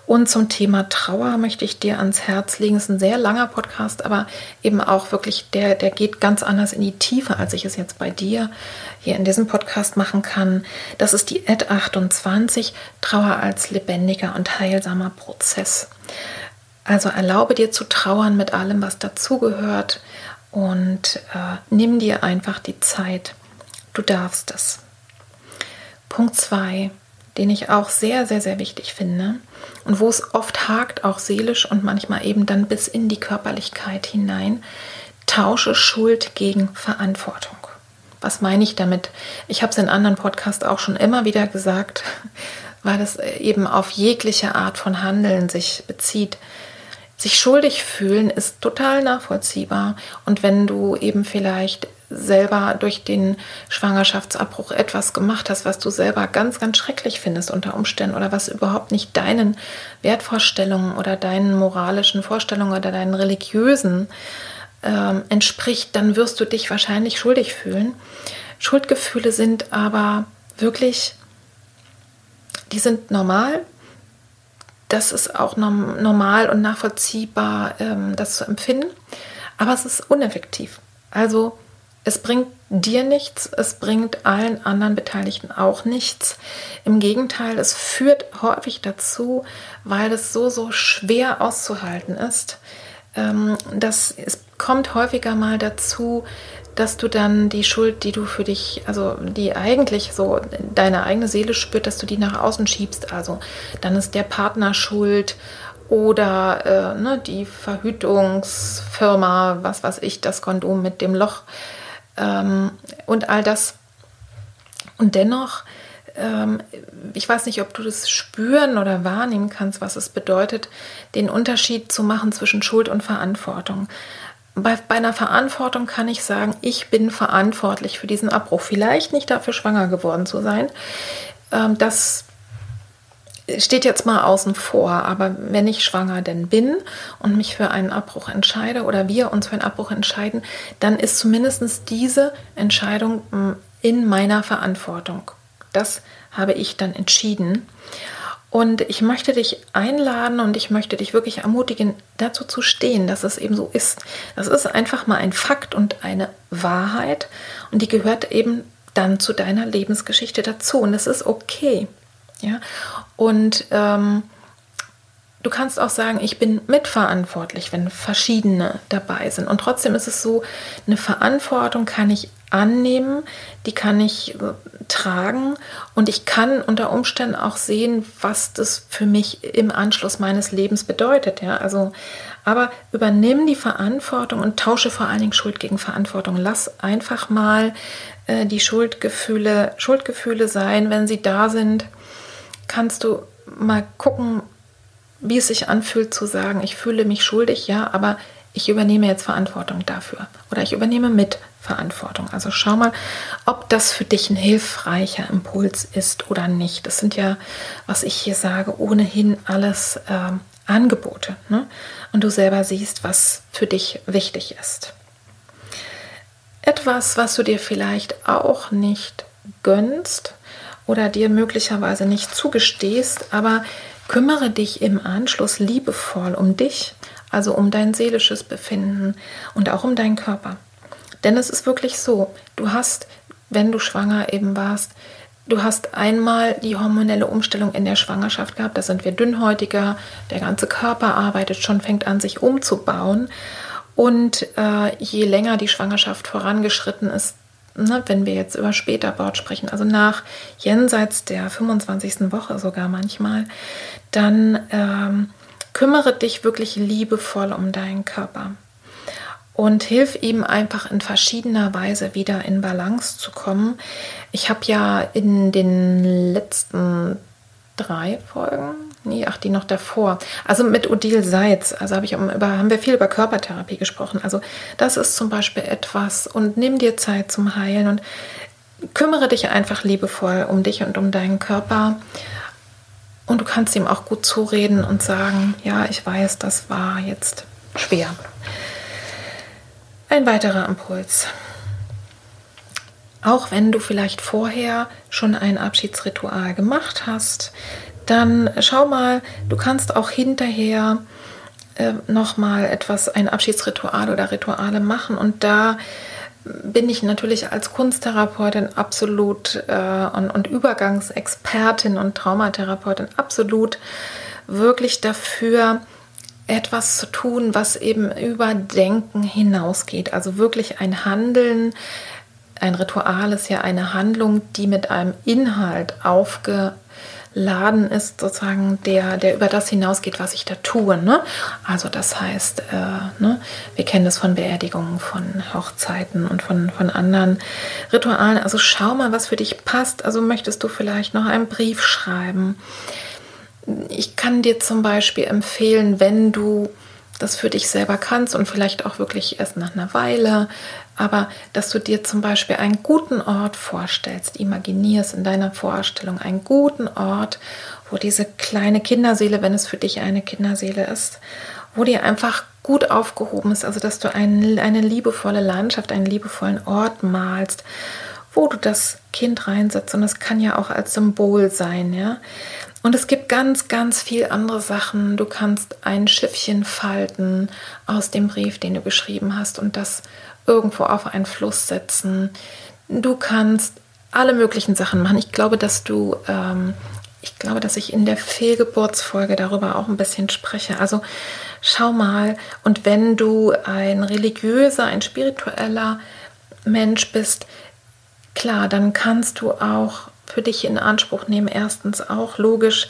A: Und zum Thema Trauer möchte ich dir ans Herz legen. Es ist ein sehr langer Podcast, aber eben auch wirklich, der, der geht ganz anders in die Tiefe, als ich es jetzt bei dir hier in diesem Podcast machen kann. Das ist die Ad 28, Trauer als lebendiger und heilsamer Prozess. Also erlaube dir zu trauern mit allem, was dazugehört und äh, nimm dir einfach die Zeit. Du darfst es. Punkt 2, den ich auch sehr, sehr, sehr wichtig finde und wo es oft hakt, auch seelisch und manchmal eben dann bis in die Körperlichkeit hinein, tausche Schuld gegen Verantwortung. Was meine ich damit? Ich habe es in anderen Podcasts auch schon immer wieder gesagt, weil es eben auf jegliche Art von Handeln sich bezieht. Sich schuldig fühlen ist total nachvollziehbar. Und wenn du eben vielleicht selber durch den Schwangerschaftsabbruch etwas gemacht hast, was du selber ganz, ganz schrecklich findest unter Umständen oder was überhaupt nicht deinen Wertvorstellungen oder deinen moralischen Vorstellungen oder deinen religiösen ähm, entspricht, dann wirst du dich wahrscheinlich schuldig fühlen. Schuldgefühle sind aber wirklich, die sind normal. Das ist auch normal und nachvollziehbar, ähm, das zu empfinden. Aber es ist uneffektiv. Also es bringt dir nichts, es bringt allen anderen Beteiligten auch nichts. Im Gegenteil, es führt häufig dazu, weil es so, so schwer auszuhalten ist, ähm, dass es kommt häufiger mal dazu, dass du dann die Schuld, die du für dich, also die eigentlich so deine eigene Seele spürt, dass du die nach außen schiebst. Also dann ist der Partner schuld oder äh, ne, die Verhütungsfirma, was weiß ich, das Kondom mit dem Loch ähm, und all das. Und dennoch ähm, ich weiß nicht, ob du das spüren oder wahrnehmen kannst, was es bedeutet, den Unterschied zu machen zwischen Schuld und Verantwortung. Bei, bei einer Verantwortung kann ich sagen, ich bin verantwortlich für diesen Abbruch. Vielleicht nicht dafür schwanger geworden zu sein. Ähm, das steht jetzt mal außen vor, aber wenn ich schwanger denn bin und mich für einen Abbruch entscheide oder wir uns für einen Abbruch entscheiden, dann ist zumindest diese Entscheidung hm, in meiner Verantwortung. Das habe ich dann entschieden. Und ich möchte dich einladen und ich möchte dich wirklich ermutigen, dazu zu stehen, dass es eben so ist. Das ist einfach mal ein Fakt und eine Wahrheit und die gehört eben dann zu deiner Lebensgeschichte dazu und es ist okay. Ja, und ähm, du kannst auch sagen, ich bin mitverantwortlich, wenn verschiedene dabei sind. Und trotzdem ist es so, eine Verantwortung kann ich annehmen, die kann ich äh, tragen und ich kann unter Umständen auch sehen, was das für mich im Anschluss meines Lebens bedeutet. Ja, also, aber übernimm die Verantwortung und tausche vor allen Dingen Schuld gegen Verantwortung. Lass einfach mal äh, die Schuldgefühle, Schuldgefühle sein, wenn sie da sind kannst du mal gucken, wie es sich anfühlt zu sagen, ich fühle mich schuldig, ja, aber ich übernehme jetzt Verantwortung dafür oder ich übernehme mit Verantwortung. Also schau mal, ob das für dich ein hilfreicher Impuls ist oder nicht. Das sind ja, was ich hier sage, ohnehin alles äh, Angebote. Ne? Und du selber siehst, was für dich wichtig ist. Etwas, was du dir vielleicht auch nicht gönnst, oder dir möglicherweise nicht zugestehst, aber kümmere dich im Anschluss liebevoll um dich, also um dein seelisches Befinden und auch um deinen Körper. Denn es ist wirklich so, du hast, wenn du schwanger eben warst, du hast einmal die hormonelle Umstellung in der Schwangerschaft gehabt, da sind wir dünnhäutiger, der ganze Körper arbeitet schon, fängt an sich umzubauen. Und äh, je länger die Schwangerschaft vorangeschritten ist, ne, wenn wir jetzt über Spätabort sprechen, also nach jenseits der 25. Woche sogar manchmal, dann ähm, kümmere dich wirklich liebevoll um deinen Körper und hilf ihm einfach in verschiedener Weise wieder in Balance zu kommen. Ich habe ja in den letzten drei Folgen, nee, ach, die noch davor. Also mit Odile Seitz, also habe ich über, haben wir viel über Körpertherapie gesprochen. Also das ist zum Beispiel etwas und nimm dir Zeit zum Heilen und kümmere dich einfach liebevoll um dich und um deinen Körper. Und du kannst ihm auch gut zureden und sagen, ja, ich weiß, das war jetzt schwer. Ein weiterer Impuls. Auch wenn du vielleicht vorher schon ein Abschiedsritual gemacht hast, dann schau mal, du kannst auch hinterher äh, nochmal etwas, ein Abschiedsritual oder Rituale machen. Und da bin ich natürlich als Kunsttherapeutin absolut äh, und, und Übergangsexpertin und Traumatherapeutin absolut wirklich dafür, etwas zu tun, was eben über Denken hinausgeht. Also wirklich ein Handeln. Ein Ritual ist ja eine Handlung, die mit einem Inhalt aufge Laden ist sozusagen der, der über das hinausgeht, was ich da tue. Ne? Also das heißt, äh, ne, wir kennen das von Beerdigungen, von Hochzeiten und von, von anderen Ritualen. Also schau mal, was für dich passt. Also möchtest du vielleicht noch einen Brief schreiben? Ich kann dir zum Beispiel empfehlen, wenn du das für dich selber kannst und vielleicht auch wirklich erst nach einer Weile, aber dass du dir zum Beispiel einen guten Ort vorstellst, imaginierst in deiner Vorstellung einen guten Ort, wo diese kleine Kinderseele, wenn es für dich eine Kinderseele ist, wo dir einfach gut aufgehoben ist, also dass du ein, eine liebevolle Landschaft, einen liebevollen Ort malst, wo du das Kind reinsetzt und das kann ja auch als Symbol sein, ja. Und es gibt ganz, ganz viel andere Sachen. Du kannst ein Schiffchen falten aus dem Brief, den du geschrieben hast und das irgendwo auf einen Fluss setzen. Du kannst alle möglichen Sachen machen. Ich glaube, dass du, ähm, ich glaube, dass ich in der Fehlgeburtsfolge darüber auch ein bisschen spreche. Also schau mal, und wenn du ein religiöser, ein spiritueller Mensch bist, klar, dann kannst du auch für dich in Anspruch nehmen. Erstens auch logisch,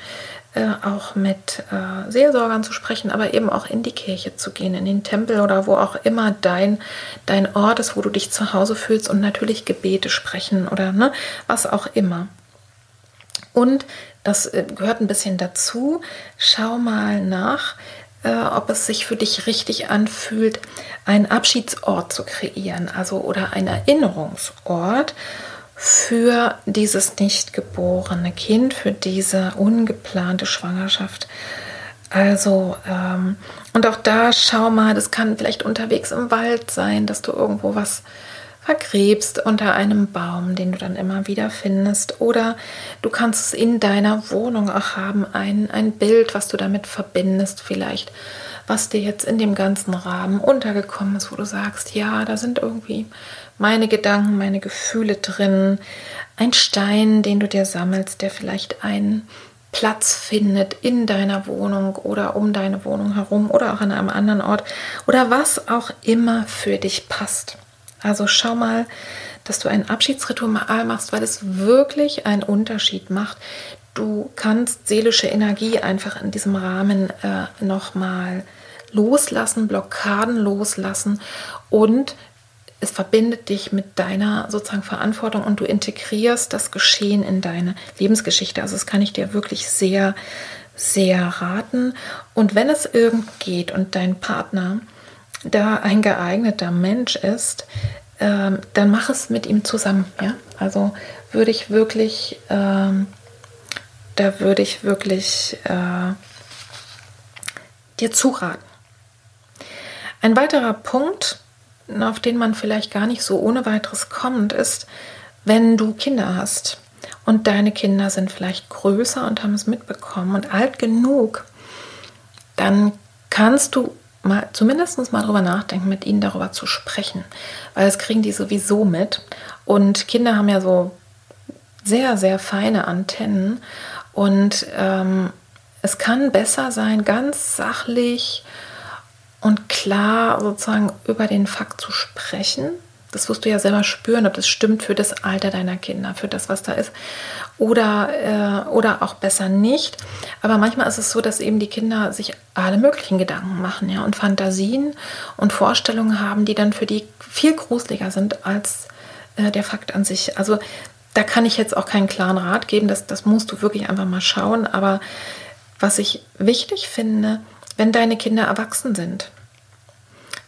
A: äh, auch mit äh, Seelsorgern zu sprechen, aber eben auch in die Kirche zu gehen, in den Tempel oder wo auch immer dein, dein Ort ist, wo du dich zu Hause fühlst und natürlich Gebete sprechen oder ne, was auch immer. Und das äh, gehört ein bisschen dazu. Schau mal nach, äh, ob es sich für dich richtig anfühlt, einen Abschiedsort zu kreieren, also oder einen Erinnerungsort für dieses nicht geborene Kind, für diese ungeplante Schwangerschaft. Also, ähm, und auch da schau mal, das kann vielleicht unterwegs im Wald sein, dass du irgendwo was vergräbst unter einem Baum, den du dann immer wieder findest. Oder du kannst es in deiner Wohnung auch haben, ein, ein Bild, was du damit verbindest, vielleicht, was dir jetzt in dem ganzen Rahmen untergekommen ist, wo du sagst, ja, da sind irgendwie meine Gedanken, meine Gefühle drin. Ein Stein, den du dir sammelst, der vielleicht einen Platz findet in deiner Wohnung oder um deine Wohnung herum oder auch an einem anderen Ort oder was auch immer für dich passt. Also schau mal, dass du ein Abschiedsritual machst, weil es wirklich einen Unterschied macht. Du kannst seelische Energie einfach in diesem Rahmen äh, nochmal loslassen, Blockaden loslassen und es verbindet dich mit deiner sozusagen Verantwortung und du integrierst das Geschehen in deine Lebensgeschichte. Also das kann ich dir wirklich sehr, sehr raten. Und wenn es irgend geht und dein Partner da ein geeigneter Mensch ist, ähm, dann mach es mit ihm zusammen. Ja? Also würde ich wirklich, ähm, da würde ich wirklich äh, dir zuraten. Ein weiterer Punkt, auf den man vielleicht gar nicht so ohne weiteres kommt, ist, wenn du Kinder hast. Und deine Kinder sind vielleicht größer und haben es mitbekommen und alt genug, dann kannst du mal zumindest mal darüber nachdenken, mit ihnen darüber zu sprechen, weil das kriegen die sowieso mit. Und Kinder haben ja so sehr, sehr feine Antennen. Und ähm, es kann besser sein, ganz sachlich und klar sozusagen über den Fakt zu sprechen das wirst du ja selber spüren, ob das stimmt für das Alter deiner Kinder, für das, was da ist. Oder, äh, oder auch besser nicht. Aber manchmal ist es so, dass eben die Kinder sich alle möglichen Gedanken machen, ja, und Fantasien und Vorstellungen haben, die dann für die viel gruseliger sind als äh, der Fakt an sich. Also da kann ich jetzt auch keinen klaren Rat geben, das, das musst du wirklich einfach mal schauen. Aber was ich wichtig finde, wenn deine Kinder erwachsen sind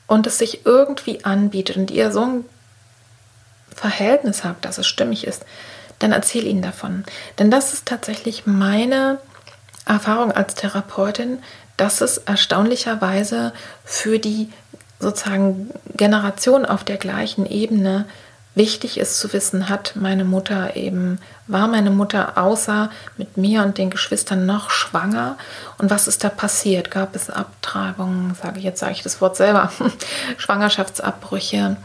A: und es sich irgendwie anbietet und ihr so ein Verhältnis habt, dass es stimmig ist, dann erzähl ihnen davon. Denn das ist tatsächlich meine Erfahrung als Therapeutin, dass es erstaunlicherweise für die sozusagen Generation auf der gleichen Ebene wichtig ist zu wissen, hat meine Mutter eben, war meine Mutter außer mit mir und den Geschwistern noch schwanger und was ist da passiert? Gab es Abtreibungen, sage ich jetzt, sage ich das Wort selber, Schwangerschaftsabbrüche?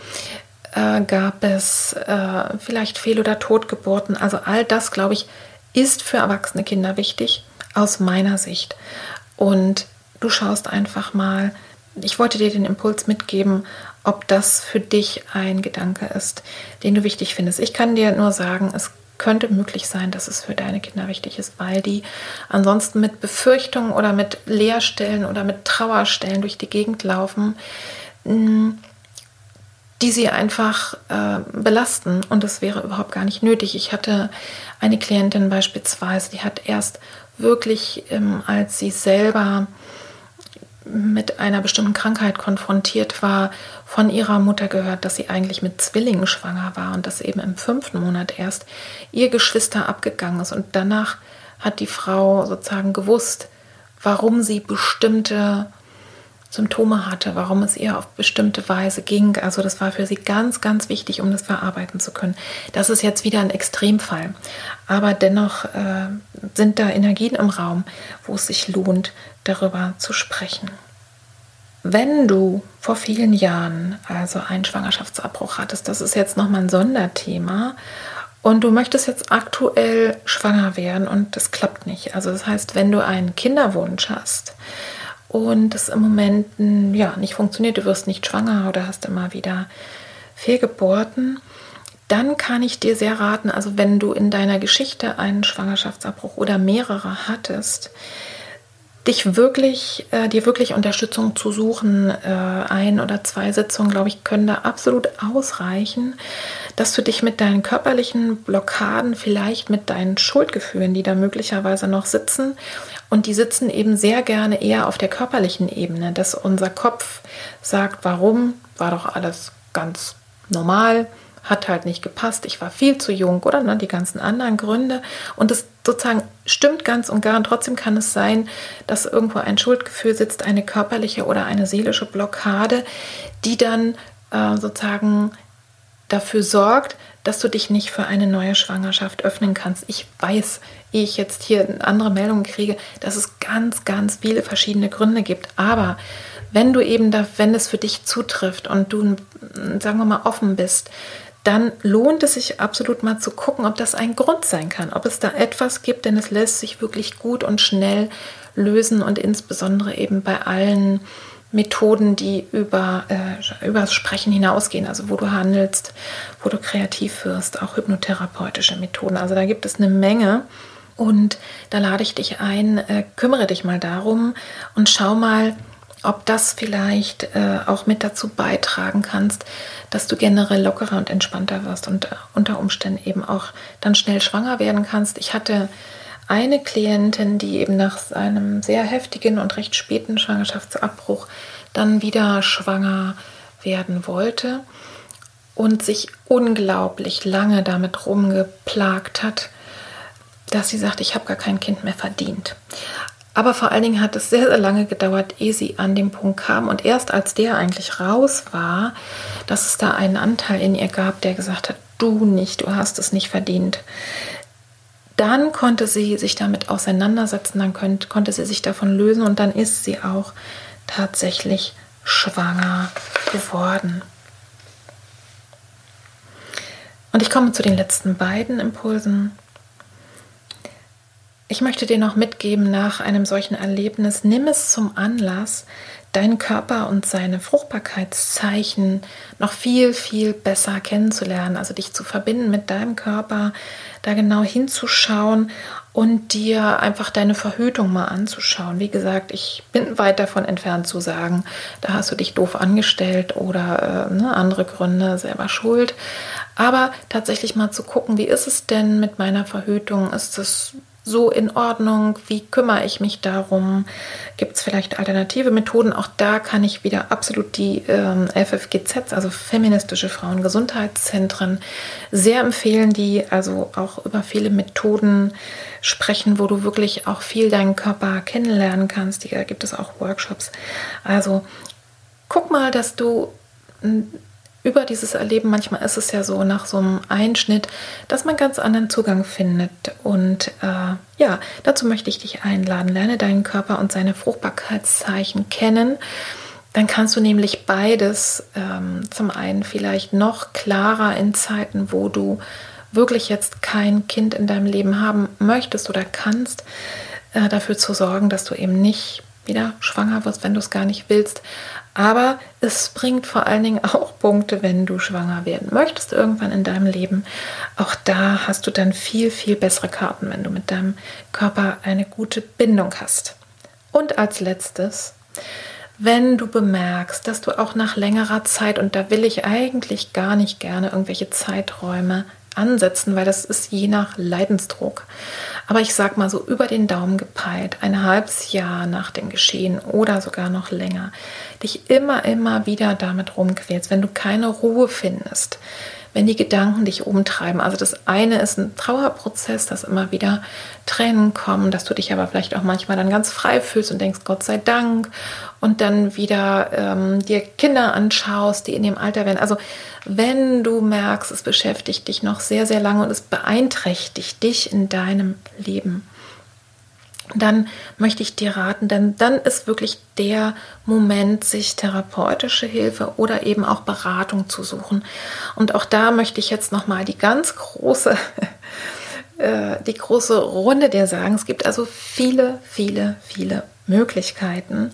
A: äh, gab es äh, vielleicht Fehl- oder Totgeburten. Also all das, glaube ich, ist für erwachsene Kinder wichtig, aus meiner Sicht. Und du schaust einfach mal, ich wollte dir den Impuls mitgeben, ob das für dich ein Gedanke ist, den du wichtig findest. Ich kann dir nur sagen, es könnte möglich sein, dass es für deine Kinder wichtig ist, weil die ansonsten mit Befürchtungen oder mit Leerstellen oder mit Trauerstellen durch die Gegend laufen. Hm, die sie einfach äh, belasten. Und das wäre überhaupt gar nicht nötig. Ich hatte eine Klientin beispielsweise, die hat erst wirklich, ähm, als sie selber mit einer bestimmten Krankheit konfrontiert war, von ihrer Mutter gehört, dass sie eigentlich mit Zwillingen schwanger war und dass eben im fünften Monat erst ihr Geschwister abgegangen ist. Und danach hat die Frau sozusagen gewusst, warum sie bestimmte Symptome hatte, warum es ihr auf bestimmte Weise ging. Also das war für sie ganz, ganz wichtig, um das verarbeiten zu können. Das ist jetzt wieder ein Extremfall. Aber dennoch äh, sind da Energien im Raum, wo es sich lohnt, darüber zu sprechen. Wenn du vor vielen Jahren also einen Schwangerschaftsabbruch hattest, das ist jetzt nochmal ein Sonderthema, und du möchtest jetzt aktuell schwanger werden und das klappt nicht. Also das heißt, wenn du einen Kinderwunsch hast, und das im Moment ja, nicht funktioniert, du wirst nicht schwanger oder hast immer wieder Fehlgeburten, dann kann ich dir sehr raten, also wenn du in deiner Geschichte einen Schwangerschaftsabbruch oder mehrere hattest, dich wirklich, äh, dir wirklich Unterstützung zu suchen. Äh, ein oder zwei Sitzungen, glaube ich, können da absolut ausreichen, dass du dich mit deinen körperlichen Blockaden, vielleicht mit deinen Schuldgefühlen, die da möglicherweise noch sitzen, und die sitzen eben sehr gerne eher auf der körperlichen Ebene, dass unser Kopf sagt, warum war doch alles ganz normal, hat halt nicht gepasst, ich war viel zu jung oder ne, die ganzen anderen Gründe. Und es sozusagen stimmt ganz und gar. Und trotzdem kann es sein, dass irgendwo ein Schuldgefühl sitzt, eine körperliche oder eine seelische Blockade, die dann äh, sozusagen dafür sorgt, dass du dich nicht für eine neue Schwangerschaft öffnen kannst. Ich weiß, ehe ich jetzt hier andere Meldungen kriege, dass es ganz, ganz viele verschiedene Gründe gibt. Aber wenn du eben da, wenn es für dich zutrifft und du, sagen wir mal, offen bist, dann lohnt es sich absolut mal zu gucken, ob das ein Grund sein kann, ob es da etwas gibt, denn es lässt sich wirklich gut und schnell lösen und insbesondere eben bei allen Methoden, die über, äh, über das Sprechen hinausgehen, also wo du handelst, wo du kreativ wirst, auch hypnotherapeutische Methoden. Also da gibt es eine Menge und da lade ich dich ein, äh, kümmere dich mal darum und schau mal, ob das vielleicht äh, auch mit dazu beitragen kannst, dass du generell lockerer und entspannter wirst und äh, unter Umständen eben auch dann schnell schwanger werden kannst. Ich hatte eine Klientin, die eben nach einem sehr heftigen und recht späten Schwangerschaftsabbruch dann wieder schwanger werden wollte und sich unglaublich lange damit rumgeplagt hat, dass sie sagt, ich habe gar kein Kind mehr verdient. Aber vor allen Dingen hat es sehr, sehr lange gedauert, ehe sie an den Punkt kam. Und erst als der eigentlich raus war, dass es da einen Anteil in ihr gab, der gesagt hat, du nicht, du hast es nicht verdient. Dann konnte sie sich damit auseinandersetzen, dann konnte, konnte sie sich davon lösen und dann ist sie auch tatsächlich schwanger geworden. Und ich komme zu den letzten beiden Impulsen. Ich möchte dir noch mitgeben, nach einem solchen Erlebnis, nimm es zum Anlass, deinen Körper und seine Fruchtbarkeitszeichen noch viel, viel besser kennenzulernen, also dich zu verbinden mit deinem Körper, da genau hinzuschauen und dir einfach deine Verhütung mal anzuschauen. Wie gesagt, ich bin weit davon entfernt zu sagen, da hast du dich doof angestellt oder äh, ne, andere Gründe selber schuld. Aber tatsächlich mal zu gucken, wie ist es denn mit meiner Verhütung? Ist es so in Ordnung? Wie kümmere ich mich darum? Gibt es vielleicht alternative Methoden? Auch da kann ich wieder absolut die ähm, FFGZ, also feministische Frauengesundheitszentren, sehr empfehlen, die also auch über viele Methoden sprechen, wo du wirklich auch viel deinen Körper kennenlernen kannst. Da gibt es auch Workshops. Also guck mal, dass du über dieses Erleben, manchmal ist es ja so nach so einem Einschnitt, dass man ganz anderen Zugang findet. Und äh, ja, dazu möchte ich dich einladen. Lerne deinen Körper und seine Fruchtbarkeitszeichen kennen. Dann kannst du nämlich beides ähm, zum einen vielleicht noch klarer in Zeiten, wo du wirklich jetzt kein Kind in deinem Leben haben möchtest oder kannst, äh, dafür zu sorgen, dass du eben nicht wieder schwanger wirst, wenn du es gar nicht willst. Aber es bringt vor allen Dingen auch Punkte, wenn du schwanger werden möchtest irgendwann in deinem Leben. Auch da hast du dann viel, viel bessere Karten, wenn du mit deinem Körper eine gute Bindung hast. Und als letztes, wenn du bemerkst, dass du auch nach längerer Zeit, und da will ich eigentlich gar nicht gerne irgendwelche Zeiträume ansetzen, weil das ist je nach Leidensdruck. Aber ich sag mal so über den Daumen gepeilt, ein halbes Jahr nach dem Geschehen oder sogar noch länger, dich immer, immer wieder damit rumquälst, wenn du keine Ruhe findest, wenn die Gedanken dich umtreiben. Also das eine ist ein Trauerprozess, dass immer wieder Tränen kommen, dass du dich aber vielleicht auch manchmal dann ganz frei fühlst und denkst, Gott sei Dank. Und dann wieder ähm, dir Kinder anschaust, die in dem Alter werden. Also wenn du merkst, es beschäftigt dich noch sehr, sehr lange und es beeinträchtigt dich in deinem Leben, dann möchte ich dir raten, denn dann ist wirklich der Moment, sich therapeutische Hilfe oder eben auch Beratung zu suchen. Und auch da möchte ich jetzt nochmal die ganz große, äh, die große Runde dir sagen. Es gibt also viele, viele, viele Möglichkeiten,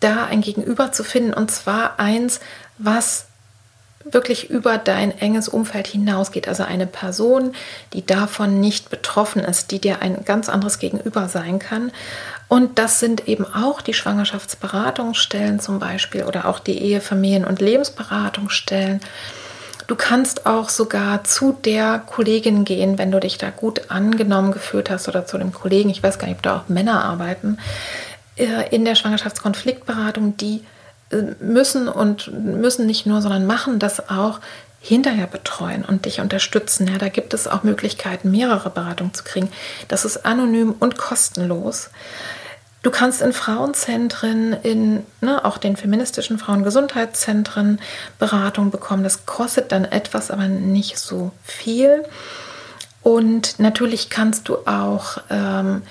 A: da ein Gegenüber zu finden. Und zwar eins, was wirklich über dein enges Umfeld hinausgeht. Also eine Person, die davon nicht betroffen ist, die dir ein ganz anderes Gegenüber sein kann Und das sind eben auch die Schwangerschaftsberatungsstellen zum Beispiel oder auch die Ehe, Familien- und Lebensberatungsstellen. Du kannst auch sogar zu der Kollegin gehen, wenn du dich da gut angenommen gefühlt hast oder zu dem Kollegen. Ich weiß gar nicht, ob da auch Männer arbeiten äh, in der Schwangerschaftskonfliktberatung, die müssen und müssen nicht nur, sondern machen das auch hinterher betreuen und dich unterstützen. Ja, da gibt es auch Möglichkeiten, mehrere Beratungen zu kriegen. Das ist anonym und kostenlos. Du kannst in Frauenzentren, in ne, auch den feministischen Frauengesundheitszentren Beratung bekommen. Das kostet dann etwas, aber nicht so viel. Und natürlich kannst du auch ähm,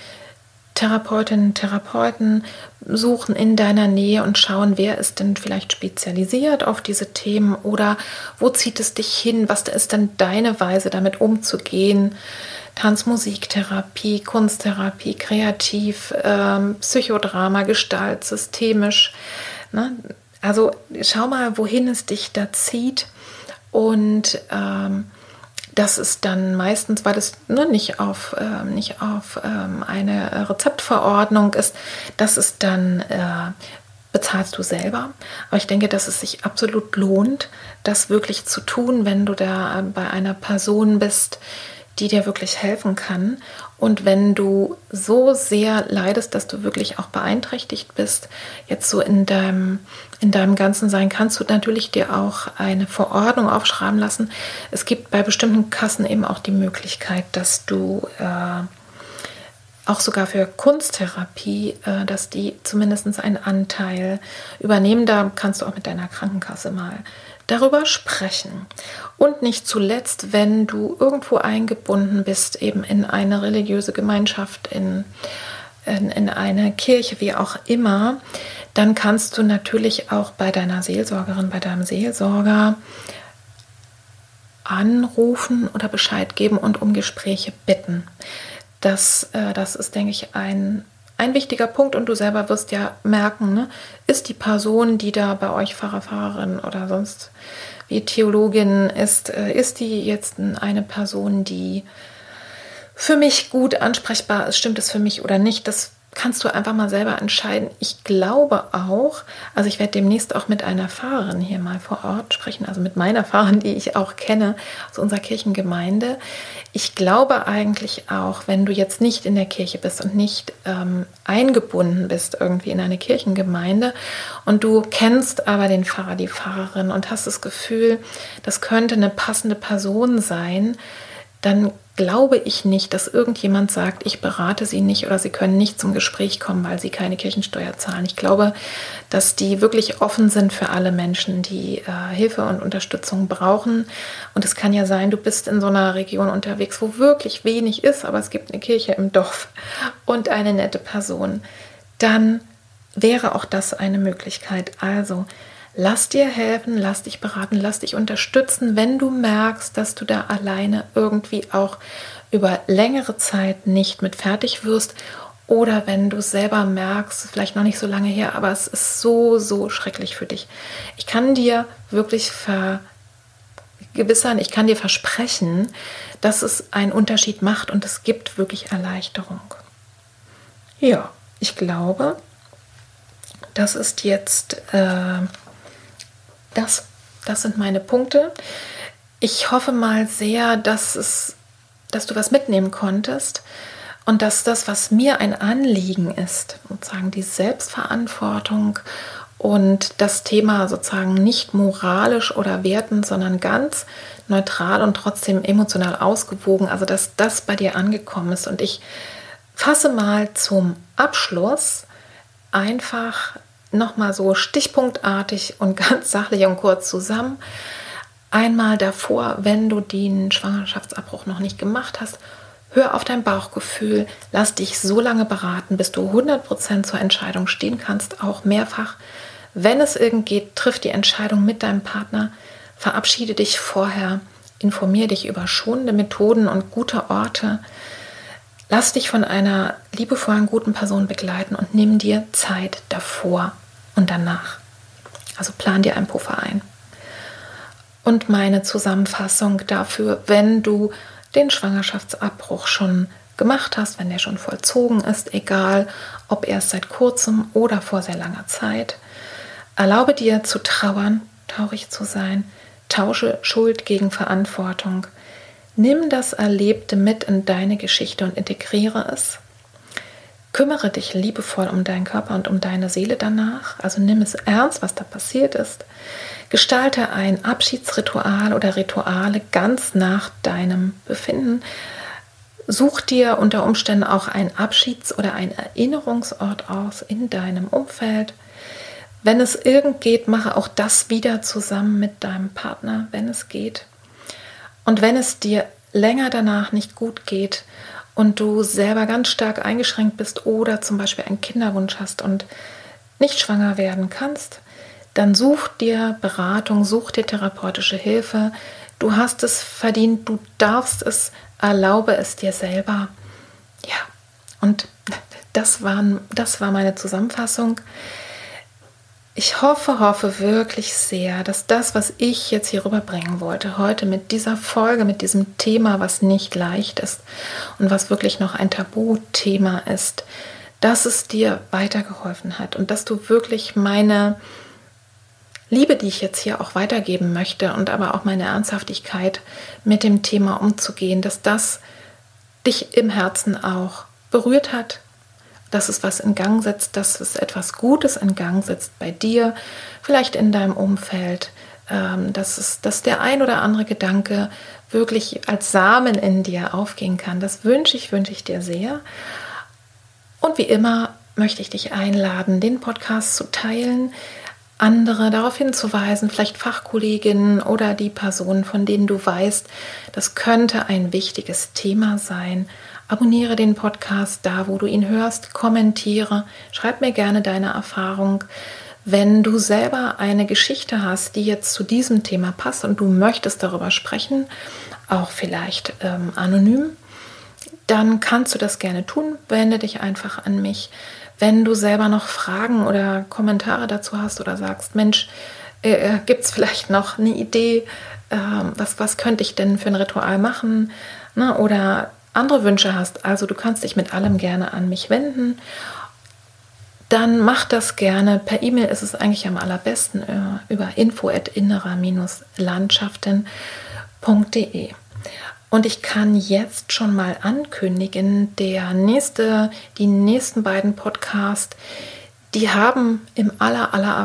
A: Therapeutinnen, Therapeuten suchen in deiner Nähe und schauen, wer ist denn vielleicht spezialisiert auf diese Themen oder wo zieht es dich hin? Was ist denn deine Weise, damit umzugehen? Tanzmusiktherapie, Kunsttherapie, Kreativ, ähm, Psychodrama, Gestalt, systemisch. Ne? Also schau mal, wohin es dich da zieht und ähm, das ist dann meistens, weil es ne, nicht auf, äh, nicht auf ähm, eine Rezeptverordnung ist, das ist dann äh, bezahlst du selber. Aber ich denke, dass es sich absolut lohnt, das wirklich zu tun, wenn du da bei einer Person bist, die dir wirklich helfen kann. Und wenn du so sehr leidest, dass du wirklich auch beeinträchtigt bist, jetzt so in deinem, in deinem ganzen Sein, kannst du natürlich dir auch eine Verordnung aufschreiben lassen. Es gibt bei bestimmten Kassen eben auch die Möglichkeit, dass du äh, auch sogar für Kunsttherapie, äh, dass die zumindest einen Anteil übernehmen. Da kannst du auch mit deiner Krankenkasse mal darüber sprechen. Und nicht zuletzt, wenn du irgendwo eingebunden bist, eben in eine religiöse Gemeinschaft, in, in, in eine Kirche, wie auch immer, dann kannst du natürlich auch bei deiner Seelsorgerin, bei deinem Seelsorger anrufen oder Bescheid geben und um Gespräche bitten. Das, äh, das ist, denke ich, ein, ein wichtiger Punkt und du selber wirst ja merken, ne, ist die Person, die da bei euch Pfarrer, Pfarrerin oder sonst wie Theologin ist, äh, ist die jetzt eine Person, die für mich gut ansprechbar ist, stimmt es für mich oder nicht, das kannst du einfach mal selber entscheiden. Ich glaube auch, also ich werde demnächst auch mit einer Fahrerin hier mal vor Ort sprechen, also mit meiner Fahrerin, die ich auch kenne aus unserer Kirchengemeinde. Ich glaube eigentlich auch, wenn du jetzt nicht in der Kirche bist und nicht ähm, eingebunden bist irgendwie in eine Kirchengemeinde und du kennst aber den Pfarrer, die Pfarrerin und hast das Gefühl, das könnte eine passende Person sein, dann glaube ich nicht, dass irgendjemand sagt, ich berate Sie nicht oder Sie können nicht zum Gespräch kommen, weil Sie keine Kirchensteuer zahlen. Ich glaube, dass die wirklich offen sind für alle Menschen, die äh, Hilfe und Unterstützung brauchen. Und es kann ja sein, du bist in so einer Region unterwegs, wo wirklich wenig ist, aber es gibt eine Kirche im Dorf und eine nette Person. Dann wäre auch das eine Möglichkeit. Also Lass dir helfen, lass dich beraten, lass dich unterstützen, wenn du merkst, dass du da alleine irgendwie auch über längere Zeit nicht mit fertig wirst oder wenn du selber merkst, vielleicht noch nicht so lange her, aber es ist so, so schrecklich für dich. Ich kann dir wirklich vergewissern, ich kann dir versprechen, dass es einen Unterschied macht und es gibt wirklich Erleichterung. Ja, ich glaube, das ist jetzt äh, das, das sind meine Punkte. Ich hoffe mal sehr, dass, es, dass du was mitnehmen konntest und dass das, was mir ein Anliegen ist, sozusagen die Selbstverantwortung und das Thema sozusagen nicht moralisch oder wertend, sondern ganz neutral und trotzdem emotional ausgewogen, also dass das bei dir angekommen ist. Und ich fasse mal zum Abschluss einfach nochmal so stichpunktartig und ganz sachlich und kurz zusammen. Einmal davor, wenn du den Schwangerschaftsabbruch noch nicht gemacht hast, hör auf dein Bauchgefühl, lass dich so lange beraten, bis du 100% zur Entscheidung stehen kannst, auch mehrfach. Wenn es irgend geht, triff die Entscheidung mit deinem Partner, verabschiede dich vorher, informiere dich über schonende Methoden und gute Orte. Lass dich von einer liebevollen, guten Person begleiten und nimm dir Zeit davor und danach. Also plan dir einen Puffer ein. Und meine Zusammenfassung dafür, wenn du den Schwangerschaftsabbruch schon gemacht hast, wenn der schon vollzogen ist, egal ob erst seit kurzem oder vor sehr langer Zeit. Erlaube dir zu trauern, traurig zu sein, tausche Schuld gegen Verantwortung. Nimm das Erlebte mit in deine Geschichte und integriere es. Kümmere dich liebevoll um deinen Körper und um deine Seele danach. Also nimm es ernst, was da passiert ist. Gestalte ein Abschiedsritual oder Rituale ganz nach deinem Befinden. Such dir unter Umständen auch einen Abschieds- oder einen Erinnerungsort aus in deinem Umfeld. Wenn es irgend geht, mache auch das wieder zusammen mit deinem Partner, wenn es geht. Und wenn es dir länger danach nicht gut geht und du selber ganz stark eingeschränkt bist oder zum Beispiel einen Kinderwunsch hast und nicht schwanger werden kannst, dann such dir Beratung, such dir therapeutische Hilfe. Du hast es verdient, du darfst es, erlaube es dir selber. Ja, und das, waren, das war meine Zusammenfassung. Ich hoffe, hoffe wirklich sehr, dass das, was ich jetzt hier rüberbringen wollte, heute mit dieser Folge, mit diesem Thema, was nicht leicht ist und was wirklich noch ein Tabuthema ist, dass es dir weitergeholfen hat und dass du wirklich meine Liebe, die ich jetzt hier auch weitergeben möchte und aber auch meine Ernsthaftigkeit mit dem Thema umzugehen, dass das dich im Herzen auch berührt hat, dass es was in Gang setzt, dass es etwas Gutes in Gang setzt bei dir, vielleicht in deinem Umfeld, ähm, dass, es, dass der ein oder andere Gedanke wirklich als Samen in dir aufgehen kann. Das wünsche ich, wünsche ich dir sehr. Und wie immer möchte ich dich einladen, den Podcast zu teilen, andere darauf hinzuweisen, vielleicht Fachkolleginnen oder die Personen, von denen du weißt, das könnte ein wichtiges Thema sein. Abonniere den Podcast da, wo du ihn hörst, kommentiere, schreib mir gerne deine Erfahrung. Wenn du selber eine Geschichte hast, die jetzt zu diesem Thema passt und du möchtest darüber sprechen, auch vielleicht ähm, anonym, dann kannst du das gerne tun. Wende dich einfach an mich. Wenn du selber noch Fragen oder Kommentare dazu hast oder sagst, Mensch, äh, äh gibt es vielleicht noch eine Idee, äh, was, was könnte ich denn für ein Ritual machen? Ne? Oder andere Wünsche hast, also du kannst dich mit allem gerne an mich wenden, dann mach das gerne. Per E-Mail ist es eigentlich am allerbesten äh, über info at innerer-landschaften.de. Und ich kann jetzt schon mal ankündigen, der nächste, die nächsten beiden Podcasts, die haben im aller, aller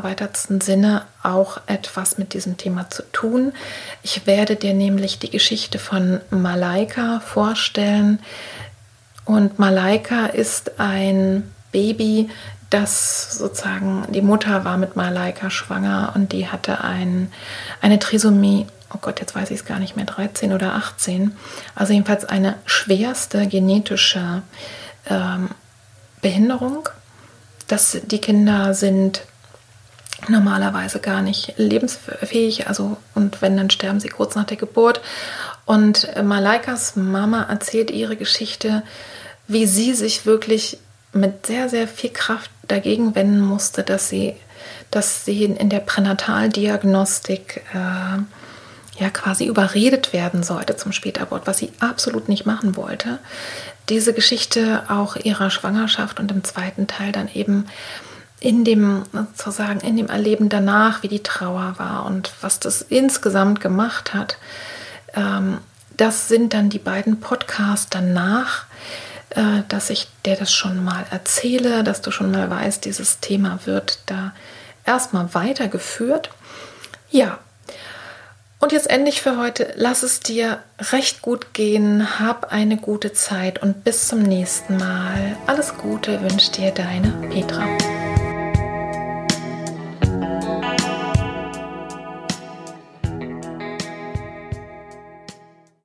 A: Sinne auch etwas mit diesem Thema zu tun. Ich werde dir nämlich die Geschichte von Malaika vorstellen. Und Malaika ist ein Baby, das sozusagen, die Mutter war mit Malaika schwanger und die hatte ein, eine Trisomie oh Gott, jetzt weiß ich es gar nicht mehr, 13 oder 18. Also jedenfalls eine schwerste genetische ähm, Behinderung. Dass die Kinder sind normalerweise gar nicht lebensfähig, also und wenn, dann sterben sie kurz nach der Geburt. Und Malaikas Mama erzählt ihre Geschichte, wie sie sich wirklich mit sehr, sehr viel Kraft dagegen wenden musste, dass sie, dass sie in der Pränataldiagnostik äh, ja quasi überredet werden sollte zum Spätabort, was sie absolut nicht machen wollte. Diese Geschichte auch ihrer Schwangerschaft und im zweiten Teil dann eben in dem sozusagen in dem Erleben danach, wie die Trauer war und was das insgesamt gemacht hat. Ähm, das sind dann die beiden Podcasts danach, äh, dass ich dir das schon mal erzähle, dass du schon mal weißt, dieses Thema wird da erstmal weitergeführt. Ja, und jetzt endlich für heute. Lass es dir recht gut gehen. Hab eine gute Zeit und bis zum nächsten Mal. Alles Gute wünscht dir deine Petra.